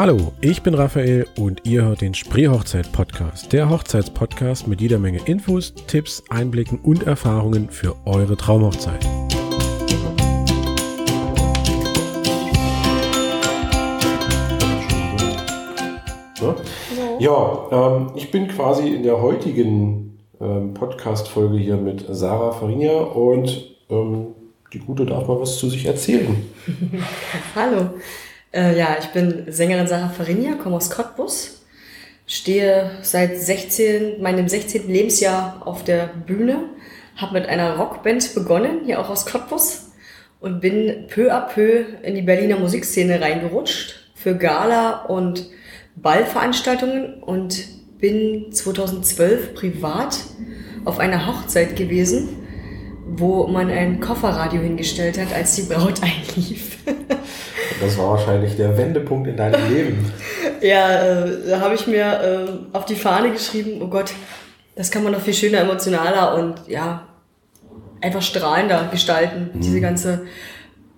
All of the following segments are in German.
Hallo, ich bin Raphael und ihr hört den Spreehochzeit-Podcast, der Hochzeitspodcast mit jeder Menge Infos, Tipps, Einblicken und Erfahrungen für eure Traumhochzeit. Ja, ähm, ich bin quasi in der heutigen ähm, Podcast-Folge hier mit Sarah Farinia und ähm, die Gute darf mal was zu sich erzählen. Hallo. Äh, ja, ich bin Sängerin Sarah Farinia, komme aus Cottbus, stehe seit 16, meinem 16. Lebensjahr auf der Bühne, habe mit einer Rockband begonnen, hier auch aus Cottbus, und bin peu à peu in die Berliner Musikszene reingerutscht für Gala und Ballveranstaltungen und bin 2012 privat auf einer Hochzeit gewesen, wo man ein Kofferradio hingestellt hat, als die Braut einlief. Das war wahrscheinlich der Wendepunkt in deinem Leben. ja, äh, da habe ich mir äh, auf die Fahne geschrieben, oh Gott, das kann man noch viel schöner, emotionaler und ja, einfach strahlender gestalten. Mhm. Diese ganze,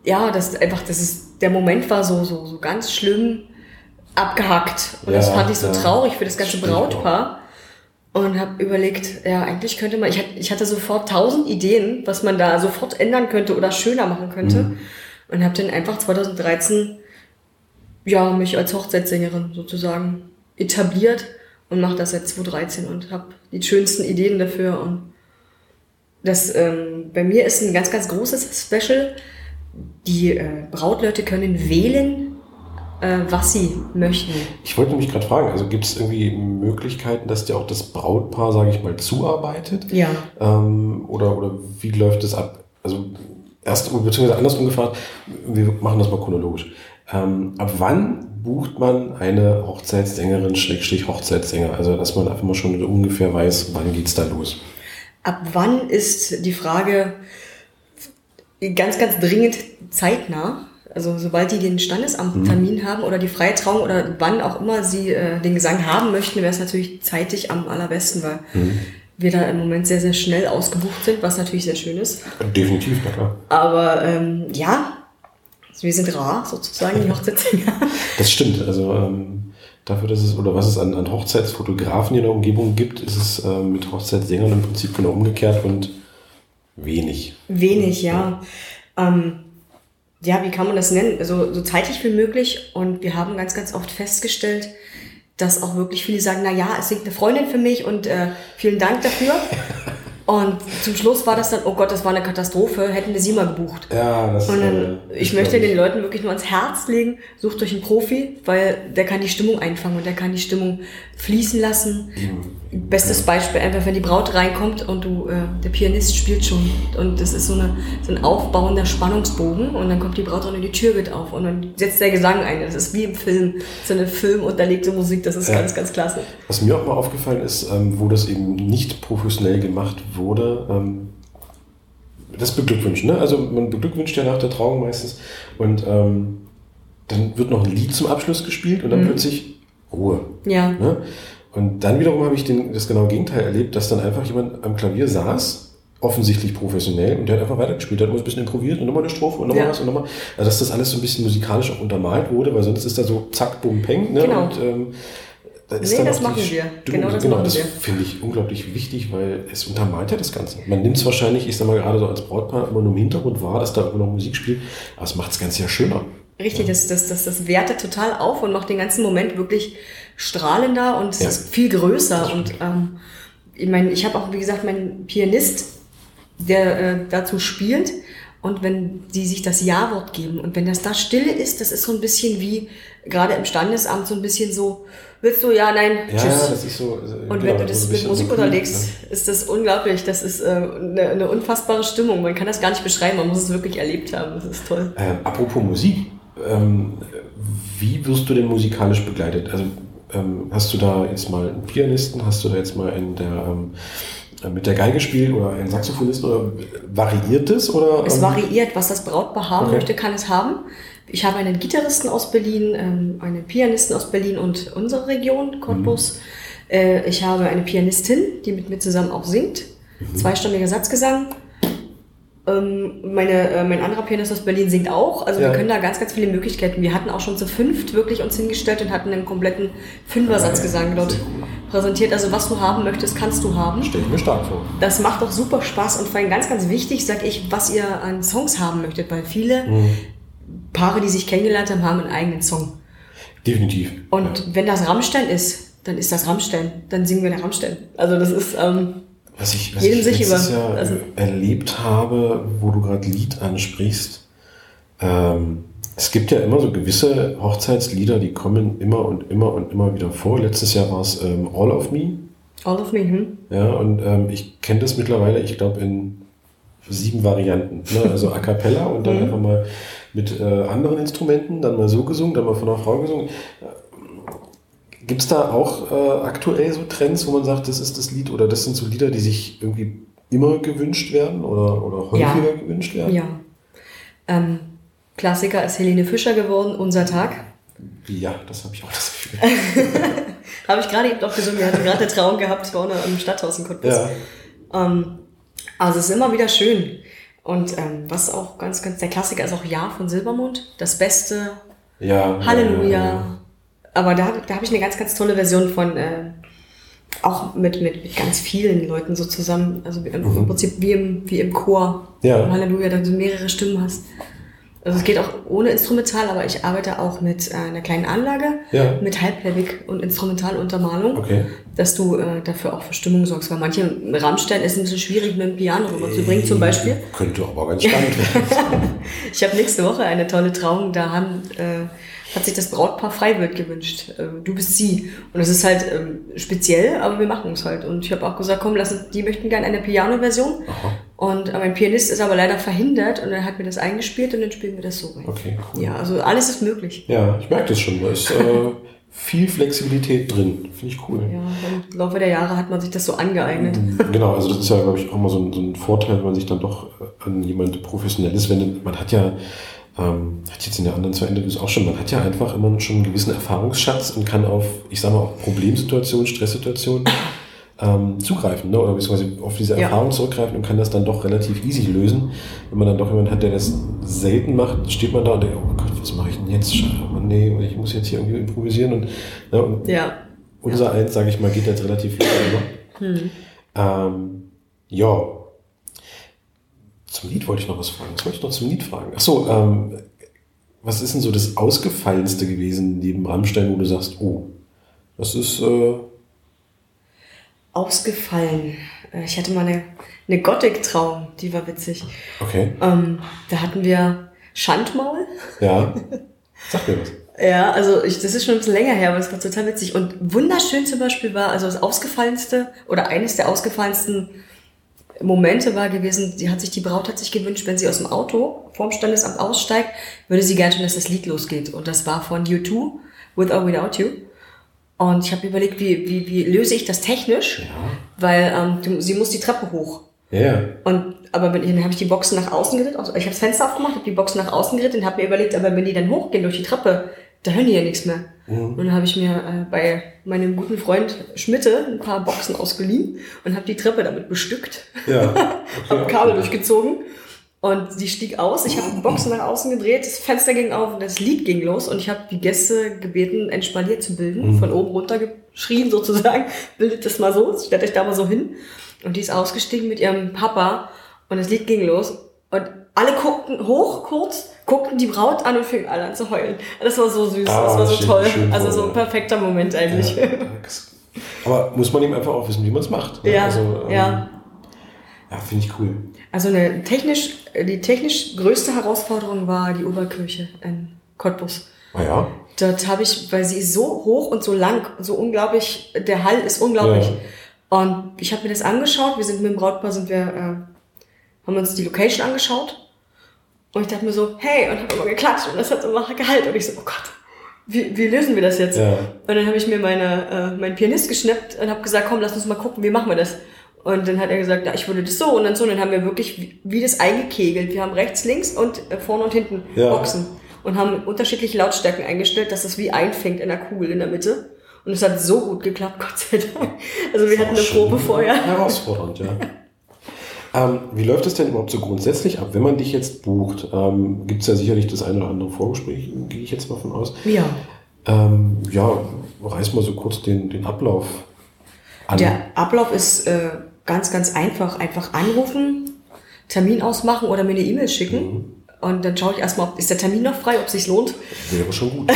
ja, das einfach, das ist, der Moment war so, so, so ganz schlimm abgehackt. Und ja, das fand ich so ja. traurig für das ganze Brautpaar. Und habe überlegt, ja, eigentlich könnte man, ich hatte, ich hatte sofort tausend Ideen, was man da sofort ändern könnte oder schöner machen könnte. Mhm. Und habe dann einfach 2013 ja, mich als Hochzeitssängerin sozusagen etabliert und mache das seit 2013 und habe die schönsten Ideen dafür. Und das ähm, bei mir ist ein ganz, ganz großes Special. Die äh, Brautleute können wählen, äh, was sie möchten. Ich wollte mich gerade fragen, also gibt es irgendwie Möglichkeiten, dass dir auch das Brautpaar, sage ich mal, zuarbeitet? Ja. Ähm, oder, oder wie läuft das ab? Also erst, beziehungsweise andersrum gefragt, wir machen das mal chronologisch. Ähm, ab wann bucht man eine Hochzeitssängerin, Schrägstrich Hochzeitssänger? Also, dass man einfach mal schon ungefähr weiß, wann geht's da los? Ab wann ist die Frage ganz, ganz dringend zeitnah? Also sobald die den Standesamttermin mhm. haben oder die Freitrauung oder wann auch immer sie äh, den Gesang haben möchten, wäre es natürlich zeitig am allerbesten, weil mhm. Wir da im Moment sehr, sehr schnell ausgebucht sind, was natürlich sehr schön ist. Definitiv, na klar. Aber ähm, ja, wir sind rar sozusagen, die Hochzeitssänger. das stimmt. Also ähm, dafür, dass es, oder was es an, an Hochzeitsfotografen in der Umgebung gibt, ist es äh, mit Hochzeitssängern im Prinzip genau umgekehrt und wenig. Wenig, ja. Ähm, ja, wie kann man das nennen? Also so zeitig wie möglich. Und wir haben ganz, ganz oft festgestellt, dass auch wirklich viele sagen, na ja, es singt eine Freundin für mich und äh, vielen Dank dafür. Und zum Schluss war das dann, oh Gott, das war eine Katastrophe, hätten wir sie mal gebucht. Ja, das Und dann, äh, ich möchte den Leuten wirklich nur ans Herz legen, sucht euch einen Profi, weil der kann die Stimmung einfangen und der kann die Stimmung fließen lassen. Mhm. Bestes ja. Beispiel einfach, wenn die Braut reinkommt und du, äh, der Pianist spielt schon und das ist so, eine, so ein aufbauender Spannungsbogen und dann kommt die Braut und die Tür geht auf und dann setzt der Gesang ein. Das ist wie im Film, so eine filmunterlegte Musik, das ist ja. ganz, ganz klasse. Was mir auch mal aufgefallen ist, ähm, wo das eben nicht professionell gemacht wurde, ähm, das beglückwünschen. Ne? Also man beglückwünscht ja nach der Trauung meistens und ähm, dann wird noch ein Lied zum Abschluss gespielt und dann mhm. plötzlich Ruhe. Ja. Ne? Und dann wiederum habe ich den, das genaue Gegenteil erlebt, dass dann einfach jemand am Klavier saß, offensichtlich professionell, und der hat einfach weitergespielt, der hat immer ein bisschen improvisiert und nochmal eine Strophe und nochmal ja. was und nochmal. Also dass das alles so ein bisschen musikalisch auch untermalt wurde, weil sonst ist da so zack, bum, peng. Ne? Genau. Und, ähm, da ist nee, das machen wir. Stimmung, genau, das, genau, das finde ich unglaublich wichtig, weil es untermalt ja das Ganze. Man nimmt es wahrscheinlich, ich sag mal gerade so als Brautpaar, immer nur im Hintergrund wahr, dass da immer noch Musik spielt, aber es macht das Ganze ja schöner. Richtig, das, das, das, das wertet total auf und macht den ganzen Moment wirklich strahlender und es ja. ist viel größer. Und ähm, ich meine, ich habe auch, wie gesagt, meinen Pianist, der äh, dazu spielt. Und wenn sie sich das Ja-Wort geben und wenn das da Stille ist, das ist so ein bisschen wie, gerade im Standesamt, so ein bisschen so, willst du ja, nein, ja, tschüss. das ist so, also, und wenn du das mit Musik so unterlegst, ne? ist das unglaublich. Das ist äh, eine, eine, unfassbare Stimmung. Man kann das gar nicht beschreiben, man muss es wirklich erlebt haben. Das ist toll. Äh, apropos Musik, ähm, wie wirst du denn musikalisch begleitet? Also ähm, hast du da jetzt mal einen Pianisten, hast du da jetzt mal einen, der ähm, mit der Geige spielt oder einen Saxophonist oder variiert es? Oder, es ähm? variiert, was das Brautpaar haben okay. möchte, kann es haben. Ich habe einen Gitarristen aus Berlin, ähm, einen Pianisten aus Berlin und unsere Region, Cottbus. Mhm. Äh, ich habe eine Pianistin, die mit mir zusammen auch singt. Mhm. Zweistimmiger Satzgesang. Ähm, meine, äh, mein anderer Pianist aus Berlin singt auch. Also Ja. wir können da ganz, ganz viele Möglichkeiten. Wir hatten auch schon zu fünft wirklich uns hingestellt und hatten einen kompletten Fünfersatzgesang dort Sehr cool. präsentiert. Also was du haben möchtest, kannst du haben. Stelle ich mir stark vor. Das macht auch super Spaß und vor allem ganz, ganz wichtig, sag ich, was ihr an Songs haben möchtet, weil viele Mhm. Paare, die sich kennengelernt haben, haben einen eigenen Song. Definitiv. Und wenn das Rammstein ist, dann ist das Rammstein. Dann singen wir nach Rammstein. Also das ist, ähm, Was ich, was ich letztes über- Jahr also- erlebt habe, wo du gerade Lied ansprichst, ähm, es gibt ja immer so gewisse Hochzeitslieder, die kommen immer und immer und immer wieder vor. Letztes Jahr war es ähm, All of Me. all of me. Hm? Ja, und ähm, ich kenne das mittlerweile, ich glaube, in sieben Varianten. Ne? Also A cappella und dann einfach mal mit äh, anderen Instrumenten, dann mal so gesungen, dann mal von einer Frau gesungen. Gibt es da auch äh, aktuell so Trends, wo man sagt, das ist das Lied oder das sind so Lieder, die sich irgendwie immer gewünscht werden oder, oder häufiger Ja. gewünscht werden? Ja. Ähm, Klassiker ist Helene Fischer geworden, Unser Tag. Ja, das habe ich auch das Gefühl. Habe ich gerade eben auch gesungen. Wir hatten gerade eine Trauung gehabt vorne im Stadthaus in Cottbus. ja. Ähm, also es ist immer wieder schön. Und ähm, was auch ganz, ganz der Klassiker ist auch Ja von Silbermond. Das Beste, ja. Halleluja. Ja, ja. Aber da, da habe ich eine ganz, ganz tolle Version von, äh, auch mit, mit, mit ganz vielen Leuten so zusammen. Also im, im Prinzip wie im, wie im Chor. Ja. Im Halleluja, da du mehrere Stimmen hast. Also es geht auch ohne Instrumental, aber ich arbeite auch mit äh, einer kleinen Anlage, Ja. mit Halbleibig und Instrumentaluntermalung, Okay. dass du äh, dafür auch für Stimmung sorgst. Weil manche Rammstein ist ein bisschen schwierig mit dem Piano rüberzubringen zum Beispiel. Könnte aber ganz spannend werden. Ich habe nächste Woche eine tolle Trauung, da haben, äh, hat sich das Brautpaar Freiwild gewünscht. Äh, du bist sie. Und es ist halt ähm, speziell, aber wir machen es halt. Und ich habe auch gesagt, komm, lass uns, die möchten gerne eine Piano-Version. Und äh, mein Pianist ist aber leider verhindert und er hat mir das eingespielt und dann spielen wir das so rein. Okay, cool. Ja, also alles ist möglich. Ja, ich merke das schon. Da ist äh, viel Flexibilität drin. Finde ich cool. Ja, im Laufe der Jahre hat man sich das so angeeignet. Genau, also das ist ja, glaube ich, auch mal so ein, so ein Vorteil, wenn man sich dann doch äh, an jemand Professionelles wendet. Man hat ja, ähm, hat jetzt in den anderen zwei Interviews auch schon, man hat ja einfach immer schon einen gewissen Erfahrungsschatz und kann auf, ich sage mal, auf Problemsituationen, Stresssituationen ähm, zugreifen, ne? oder beziehungsweise auf diese Ja. Erfahrung zurückgreifen und kann das dann doch relativ easy lösen. Wenn man dann doch jemanden hat, der das selten macht, steht man da und denkt, oh Gott, was mache ich denn jetzt? Oh nee, ich muss jetzt hier irgendwie improvisieren und, ne, und Ja. unser eins, sage ich mal, geht jetzt relativ viel über. Ähm, ja. Zum Lied wollte ich noch was fragen. Was wollte ich noch zum Lied fragen? Achso, ähm, was ist denn so das Ausgefallenste gewesen neben Rammstein, wo du sagst, oh, das ist, äh, Ausgefallen. Äh, Ich hatte mal eine, eine Gothic-Trauung, die war witzig. okay, Ähm, da hatten wir Schandmaul. ja. Sag mir was. Ja, also ich, das ist schon ein bisschen länger her, aber es war total witzig. Und wunderschön zum Beispiel war, also das ausgefallenste oder eines der ausgefallensten Momente war gewesen, die hat sich, die Braut hat sich gewünscht, wenn sie aus dem Auto vorm Standesamt aussteigt, würde sie gerne schon, dass das Lied losgeht. Und das war von U2, With or Without You. Und ich habe überlegt, wie, wie, wie löse ich das technisch, weil ähm, sie muss die Treppe hoch. Ja. Und aber wenn, dann habe ich die Boxen nach außen geritten, also ich habe das Fenster aufgemacht, habe die Boxen nach außen geritten und habe mir überlegt, aber wenn die dann hochgehen durch die Treppe, da hören die ja nichts mehr. Und dann habe ich mir äh, bei meinem guten Freund Schmitte ein paar Boxen ausgeliehen und habe die Treppe damit bestückt, Ja. habe Kabel durchgezogen. Und sie stieg aus. Ich habe die Boxen nach außen gedreht, das Fenster ging auf und das Lied ging los. Und ich habe die Gäste gebeten, ein Spalier zu bilden, von oben runter geschrien sozusagen, bildet das mal so, stellt euch da mal so hin. Und die ist ausgestiegen mit ihrem Papa. Und das Lied ging los und alle guckten hoch kurz, guckten die Braut an und fingen alle an zu heulen. Das war so süß, Ah, das war so schön- toll. schön also so ein perfekter Moment eigentlich. ja. Aber muss man eben einfach auch wissen, wie man es macht. ne? Ja, Also, ähm, ja. Ja, finde ich cool. Also eine technisch, die technisch größte Herausforderung war die Oberkirche in Cottbus. Ah ja. Dort habe ich, weil sie ist so hoch und so lang, so unglaublich, der Hall ist unglaublich. Ja. Und ich habe mir das angeschaut, wir sind mit dem Brautpaar, sind wir, äh, haben uns die Location angeschaut. Und ich dachte mir so, hey, und habe immer geklatscht und das hat immer Gehalt. Und ich so, oh Gott, wie, wie lösen wir das jetzt? Ja. Und dann habe ich mir meine, äh, meinen Pianist geschnappt und habe gesagt, komm, lass uns mal gucken, wie machen wir das? Und dann hat er gesagt, ja, ich würde das so und dann so. Und dann haben wir wirklich wie, wie das eingekegelt. Wir haben rechts, links und äh, vorne und hinten Ja. Boxen. Und haben unterschiedliche Lautstärken eingestellt, dass das wie einfängt in der Kugel in der Mitte. Und es hat so gut geklappt, Gott sei Dank. Also wir hatten eine Probe vorher. Herausfordernd, ja. Ähm, wie läuft es denn überhaupt so grundsätzlich ab, wenn man dich jetzt bucht? Ähm, Gibt es ja sicherlich das eine oder andere Vorgespräch, gehe ich jetzt mal von aus. Ja. Ähm, ja, reiß mal so kurz den, den Ablauf an. Der Ablauf ist äh, ganz, ganz einfach. Einfach anrufen, Termin ausmachen oder mir eine E-Mail schicken. Mhm. Und dann schaue ich erstmal, ob ist der Termin noch frei, ob es sich lohnt. Wäre schon gut.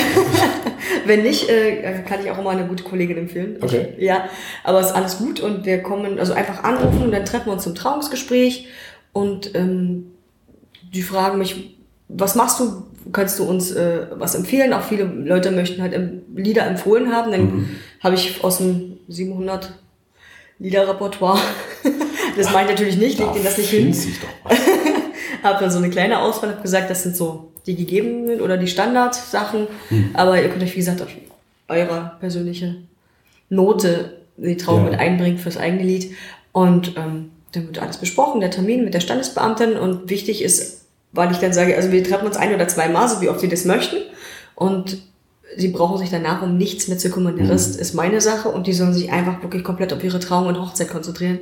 Wenn nicht, äh, kann ich auch immer eine gute Kollegin empfehlen. Okay. Ja, aber es ist alles gut und wir kommen, also einfach anrufen und dann treffen wir uns zum Trauungsgespräch und ähm, die fragen mich, was machst du? Kannst du uns äh, was empfehlen? Auch viele Leute möchten halt ähm, Lieder empfohlen haben. Dann Mhm. habe ich aus dem 700 Liederrepertoire, das meine ich natürlich nicht, leg denen das nicht hin sich doch was. habe dann so eine kleine Auswahl, habe gesagt, das sind so die gegebenen oder die Standardsachen. Aber ihr könnt euch, wie gesagt, auf eure persönliche Note die Trauung Ja. mit einbringen fürs eigene Lied. Und ähm, dann wird alles besprochen, der Termin mit der Standesbeamtin. Und wichtig ist, weil ich dann sage, also wir treffen uns ein oder zweimal, so wie oft sie das möchten. Und sie brauchen sich danach um nichts mehr zu kümmern. Der Rest ist meine Sache und die sollen sich einfach wirklich komplett auf ihre Trauung und Hochzeit konzentrieren.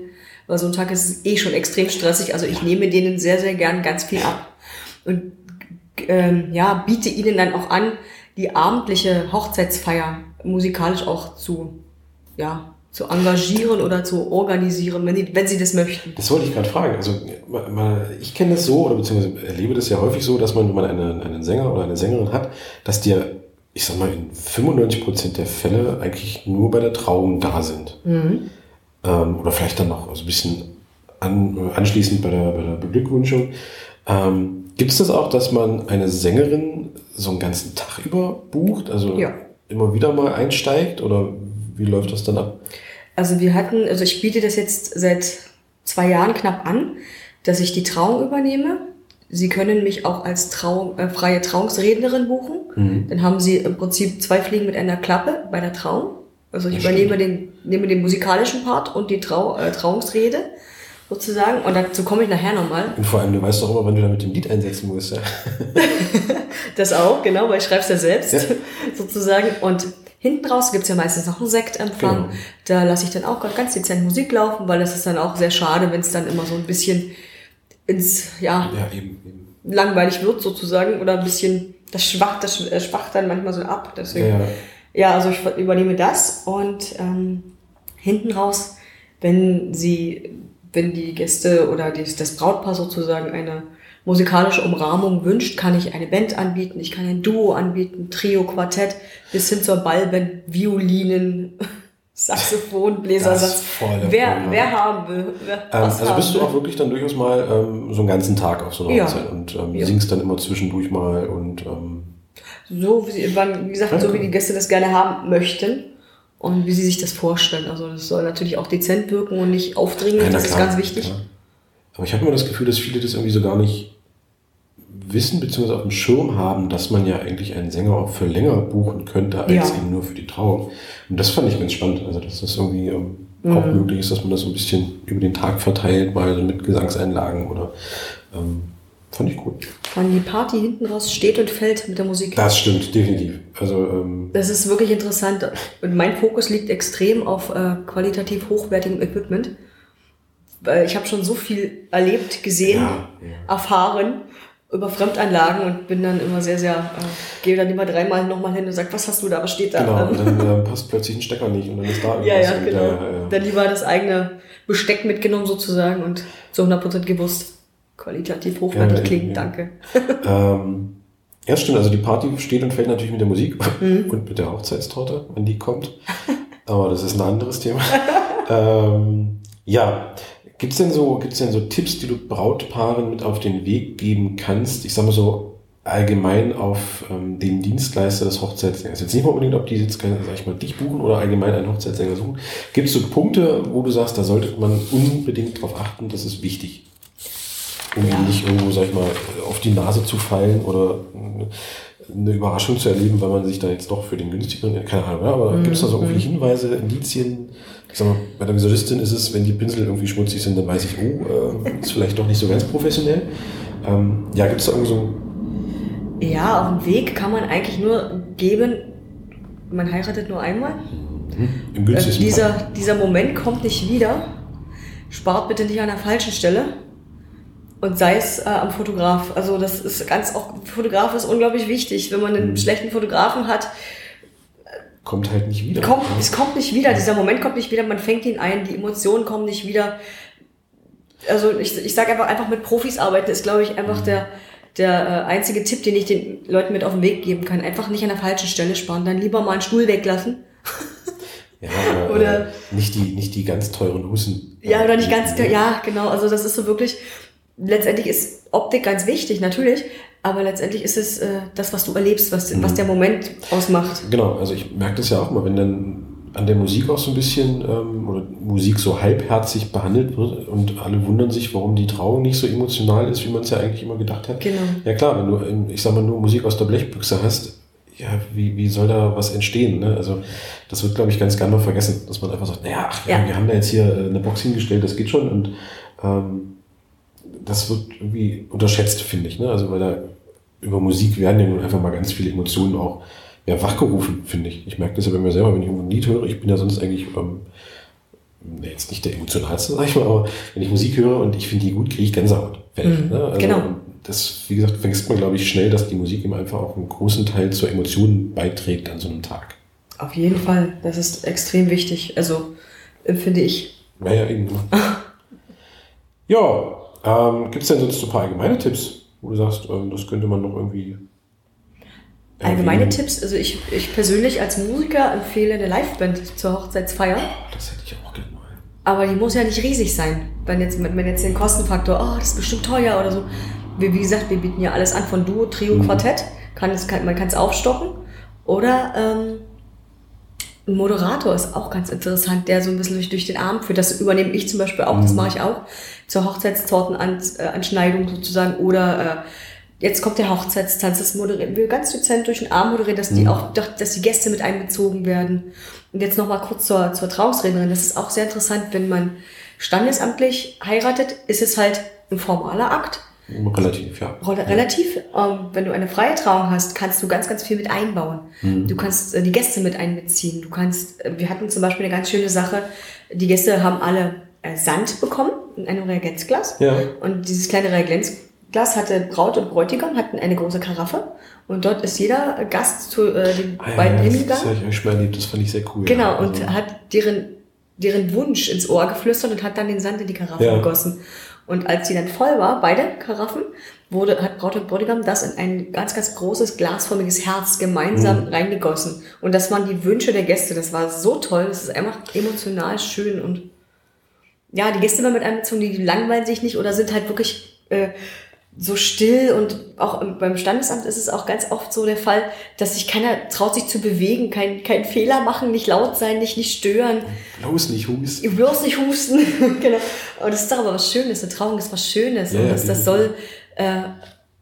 Weil so ein Tag ist eh schon extrem stressig. Also ich nehme denen sehr, sehr gern ganz viel ab. Und ähm, ja, biete ihnen dann auch an, die abendliche Hochzeitsfeier musikalisch auch zu, ja, zu engagieren oder zu organisieren, wenn, die, wenn sie das möchten. Das wollte ich gerade fragen. Also ich kenne das so oder beziehungsweise erlebe das ja häufig so, dass man, wenn man einen, einen Sänger oder eine Sängerin hat, dass die, ich sag mal, in 95 Prozent der Fälle eigentlich nur bei der Trauung da sind. Ähm, oder vielleicht dann noch so ein bisschen an, anschließend bei der, bei der Beglückwünschung. Ähm, Gibt es das auch, dass man eine Sängerin so einen ganzen Tag über bucht? Also Ja. immer wieder mal einsteigt oder wie läuft das dann ab? Also wir hatten, also ich biete das jetzt seit zwei Jahren knapp an, dass ich die Trauung übernehme. Sie können mich auch als Trauung, äh, freie Trauungsrednerin buchen. Dann haben Sie im Prinzip zwei Fliegen mit einer Klappe bei der Trauung. Also ich Das übernehme den, nehme den musikalischen Part und die Trau, äh, Trauungsrede sozusagen. Und dazu komme ich nachher nochmal. Und vor allem, du weißt doch immer, wann du da mit dem Lied einsetzen musst. Ja? Das auch, genau, weil ich schreibe es ja selbst Ja. sozusagen. Und hinten raus gibt's ja meistens noch einen Sektempfang. Genau. Da lasse ich dann auch ganz dezent Musik laufen, weil es ist dann auch sehr schade, wenn es dann immer so ein bisschen ins, ja, Ja, eben. eben. langweilig wird sozusagen oder ein bisschen, das schwacht, das äh, schwacht dann manchmal so ab. Deswegen, Ja, ja, also ich übernehme das und ähm, hinten raus, wenn sie, wenn die Gäste oder die, das Brautpaar sozusagen eine musikalische Umrahmung wünscht, kann ich eine Band anbieten, ich kann ein Duo anbieten, Trio, Quartett, bis hin zur Ballband, Violinen, Saxophon, Bläsersatz. Wer, Programm. wer haben will. Wer, Ähm, also bist du auch wirklich dann durchaus mal ähm, so einen ganzen Tag auf so einer Ja. Hochzeit und ähm, Ja. singst dann immer zwischendurch mal und ähm, So, wie, wann- wie gesagt, so wie die Gäste das gerne haben möchten und wie sie sich das vorstellen. Also das soll natürlich auch dezent wirken und nicht aufdringlich, Ja, das ist klar, ganz wichtig. klar. Aber ich habe immer das Gefühl, dass viele das irgendwie so gar nicht wissen bzw. auf dem Schirm haben, dass man ja eigentlich einen Sänger auch für länger buchen könnte, als Ja. eben nur für die Trauung. Und das fand ich ganz spannend. Also, dass das irgendwie ähm, Mhm. auch möglich ist, dass man das so ein bisschen über den Tag verteilt, mal so mit Gesangseinlagen oder ähm, fand ich gut. Wann die Party hinten raus steht und fällt mit der Musik. Das stimmt, definitiv. Also ähm, Das ist wirklich interessant. Und mein Fokus liegt extrem auf äh, qualitativ hochwertigem Equipment. Weil ich habe schon so viel erlebt, gesehen, Ja, erfahren über Fremdanlagen und bin dann immer sehr, sehr, äh, gehe dann immer dreimal nochmal hin und sage, was hast du da, was steht da? genau, und dann äh, passt plötzlich ein Stecker nicht und dann ist da Ja, ja, und, genau. äh, ja. Dann lieber das eigene Besteck mitgenommen sozusagen und zu 100% gewusst. Qualitativ hochwertig Ja, klingt, ja. danke. Ähm, ja, stimmt. Also die Party steht und fällt natürlich mit der Musik Mhm. und mit der Hochzeitstorte, wenn die kommt. Aber das ist ein anderes Thema. ähm, ja, gibt's denn so, gibt's denn so Tipps, die du Brautpaaren mit auf den Weg geben kannst? Ich sag mal so allgemein auf ähm, den Dienstleister des Hochzeitssängers. Jetzt nicht mal unbedingt, ob die jetzt, sag ich mal, dich buchen oder allgemein einen Hochzeitssänger suchen. Gibt es so Punkte, wo du sagst, da sollte man unbedingt drauf achten, das ist wichtig? Um Ja. nicht irgendwo, sag ich mal, auf die Nase zu fallen oder eine Überraschung zu erleben, weil man sich da jetzt doch für den günstigeren, keine Ahnung, ja, aber gibt es da so irgendwie Hinweise, Indizien? Ich sag mal, bei der Visualistin ist es, wenn die Pinsel irgendwie schmutzig sind, dann weiß ich, oh, äh, ist vielleicht doch nicht so ganz professionell. Ähm, ja, gibt es da irgendwie so, Ja, auf dem Weg kann man eigentlich nur geben, man heiratet nur einmal. im Äh, günstigsten Fall? dieser, dieser Moment kommt nicht wieder. spart bitte nicht an der falschen Stelle. Und sei es äh, am Fotograf. Also das ist ganz auch, Fotograf ist unglaublich wichtig. Wenn man einen mhm. schlechten Fotografen hat, kommt halt nicht wieder. Kommt, es kommt nicht wieder, dieser Moment kommt nicht wieder, man fängt ihn ein, die Emotionen kommen nicht wieder. Also ich, ich sage einfach, einfach mit Profis arbeiten ist, glaube ich, einfach mhm. der, der äh, einzige Tipp, den ich den Leuten mit auf den Weg geben kann. Einfach nicht an der falschen Stelle sparen, dann lieber mal einen Stuhl weglassen. Ja, oder, oder äh, nicht, die, nicht die ganz teuren Hussen. Ja, oder nicht ganz, ja, genau. Also das ist so wirklich, letztendlich ist Optik ganz wichtig, natürlich, aber letztendlich ist es äh, das, was du erlebst, was, mhm. was der Moment ausmacht. Genau, also ich merke das ja auch mal, wenn dann an der Musik auch so ein bisschen ähm, oder Musik so halbherzig behandelt wird und alle wundern sich, warum die Trauung nicht so emotional ist, wie man es ja eigentlich immer gedacht hat. Genau. Ja klar, wenn du, ich sag mal, nur Musik aus der Blechbüchse hast, ja, wie, wie soll da was entstehen? Ne? Also das wird, glaube ich, ganz gerne mal vergessen, dass man einfach sagt, naja, ach, ja. wir haben da jetzt hier äh, eine Box hingestellt, das geht schon und ähm, das wird irgendwie unterschätzt, finde ich. Ne? Also weil da über Musik werden ja nun einfach mal ganz viele Emotionen auch ja, wachgerufen, finde ich. Ich merke das ja bei mir selber, wenn ich ein Lied höre. Ich bin ja sonst eigentlich ähm, jetzt nicht der emotionalste, sag ich mal, aber wenn ich Musik höre und ich finde die gut, kriege ich Gänsehaut. Mhm, ne? also, genau. Das, wie gesagt, vergisst man, glaube ich, schnell, dass die Musik eben einfach auch einen großen Teil zur Emotion beiträgt an so einem Tag. Auf jeden Fall. Das ist extrem wichtig. Also, empfinde ich. Naja, eben. Ja, ähm, Gibt es denn sonst so ein paar allgemeine Tipps, wo du sagst, ähm, das könnte man noch irgendwie. Allgemeine Tipps, also ich, ich persönlich als Musiker empfehle eine Liveband zur Hochzeitsfeier. Das hätte ich auch gerne mal. Aber die muss ja nicht riesig sein. Wenn jetzt, wenn jetzt den Kostenfaktor, oh, das ist bestimmt teuer oder so. Wie, wie gesagt, wir bieten ja alles an von Duo, Trio, mhm. Quartett. Kann, es, kann, man kann es aufstocken. Oder ähm, ein Moderator ist auch ganz interessant, der so ein bisschen durch, den Arm führt. Das übernehme ich zum Beispiel auch, das mhm. mache ich auch zur Hochzeitstortenanschneidung sozusagen oder äh, jetzt kommt der Hochzeitstanz, das moderieren wir ganz dezent durch den Arm moderieren, dass die mhm. auch, dass die Gäste mit einbezogen werden. Und jetzt nochmal kurz zur, zur Trauungsrednerin. Das ist auch sehr interessant, wenn man standesamtlich heiratet, ist es halt ein formaler Akt. Relativ, ja. Relativ. Ähm, wenn du eine freie Trauung hast, kannst du ganz, ganz viel mit einbauen. Mhm. Du kannst äh, die Gäste mit einbeziehen. Du kannst, äh, wir hatten zum Beispiel eine ganz schöne Sache. Die Gäste haben alle äh, Sand bekommen in einem Reagenzglas. Ja. Und dieses kleine Reagenzglas hatte Braut und Bräutigam, hatten eine große Karaffe. Und dort ist jeder Gast zu äh, den ah, beiden ja, hingegangen. Das habe ich schon mal erlebt, das fand ich sehr cool. Genau, ja. und also. hat deren, deren Wunsch ins Ohr geflüstert und hat dann den Sand in die Karaffe ja. gegossen. Und als die dann voll war, beide Karaffen, wurde, hat Braut und Bräutigam das in ein ganz, ganz großes glasförmiges Herz gemeinsam mhm. reingegossen. Und das waren die Wünsche der Gäste. Das war so toll. Das ist einfach emotional schön und ja, die Gäste immer mit einbezogen, die langweilen sich nicht oder sind halt wirklich äh, so still und auch beim Standesamt ist es auch ganz oft so der Fall, dass sich keiner traut, sich zu bewegen, kein, kein Fehler machen, nicht laut sein, nicht, nicht stören. Bloß nicht husten. Bloß nicht husten, genau. Und das ist doch aber was Schönes, eine Trauung ist was Schönes ja, und das, das soll äh,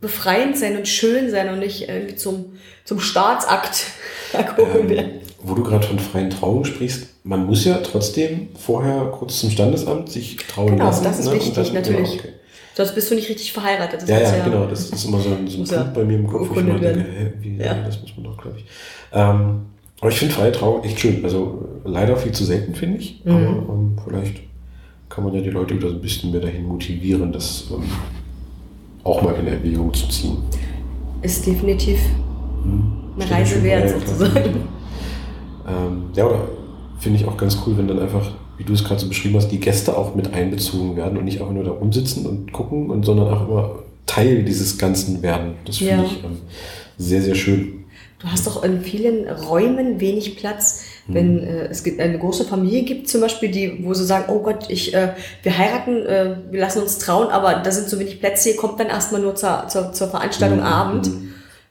befreiend sein und schön sein und nicht irgendwie zum, zum Staatsakt werden. Wo du gerade von freien Trauungen sprichst, man muss ja trotzdem vorher kurz zum Standesamt sich trauen genau, lassen. Genau, das ist ne? wichtig, dann, natürlich. Genau, okay. Sonst bist du nicht richtig verheiratet. Das ja, ja, ja, genau. Das ist immer so ein, so ein Punkt ja bei mir im Kopf, wo ich immer denke, hä, wie, ja. das muss man doch, glaube ich. Ähm, aber ich finde freie Trauung echt schön. Also leider viel zu selten, finde ich. Mhm. Aber ähm, vielleicht kann man ja die Leute wieder so ein bisschen mehr dahin motivieren, das ähm, auch mal in Erwägung zu ziehen. Ist definitiv hm. eine Reise wert, sozusagen. Ähm, ja, oder finde ich auch ganz cool, wenn dann einfach, wie du es gerade so beschrieben hast, die Gäste auch mit einbezogen werden und nicht einfach nur da rumsitzen und gucken, und, sondern auch immer Teil dieses Ganzen werden. Das finde ja. ich ähm, sehr, sehr schön. Du hast doch in vielen Räumen wenig Platz. Wenn hm. äh, es gibt eine große Familie gibt zum Beispiel, die, wo sie sagen, oh Gott, ich, äh, wir heiraten, äh, wir lassen uns trauen, aber da sind so wenig Plätze, ihr kommt dann erstmal nur zur, zur, zur Veranstaltung hm. Abend.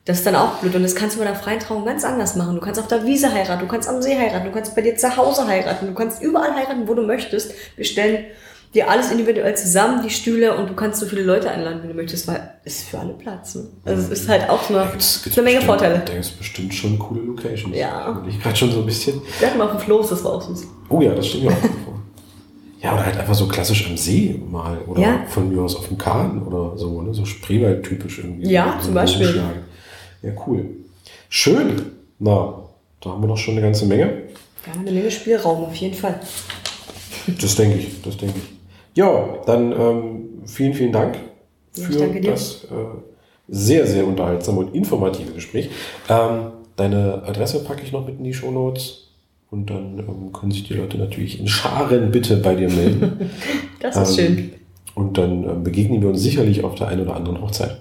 Das ist dann auch blöd. Und das kannst du bei der freien Trauung ganz anders machen. Du kannst auf der Wiese heiraten, du kannst am See heiraten, du kannst bei dir zu Hause heiraten, du kannst überall heiraten, wo du möchtest. Wir stellen dir alles individuell zusammen, die Stühle, und du kannst so viele Leute einladen, wie du möchtest, weil es ist für alle Platz. Ne? Also es ist halt auch eine, gibt's, gibt's eine Menge Vorteile. Da ist bestimmt schon coole Locations. Ja. Ich gerade schon so ein bisschen. Wir hatten mal auf dem Floß, das war auch süß. Oh ja, das stimmt ja auch. Ja, oder halt einfach so klassisch am See mal. Oder ja. von mir aus auf dem Kahn oder so, ne? So Spreewald-typisch irgendwie. Ja, so zum Beispiel. Ja, cool. Schön. Na, da haben wir noch schon eine ganze Menge. Wir haben eine Menge Spielraum, auf jeden Fall. Das denke ich, das denke ich. Ja, dann ähm, vielen, vielen Dank für das äh, sehr, sehr unterhaltsame und informative Gespräch. Ähm, deine Adresse packe ich noch mit in die Shownotes. Und dann ähm, können sich die Leute natürlich in Scharen bitte bei dir melden. Das ist Ähm, schön. Und dann ähm, begegnen wir uns sicherlich auf der einen oder anderen Hochzeit.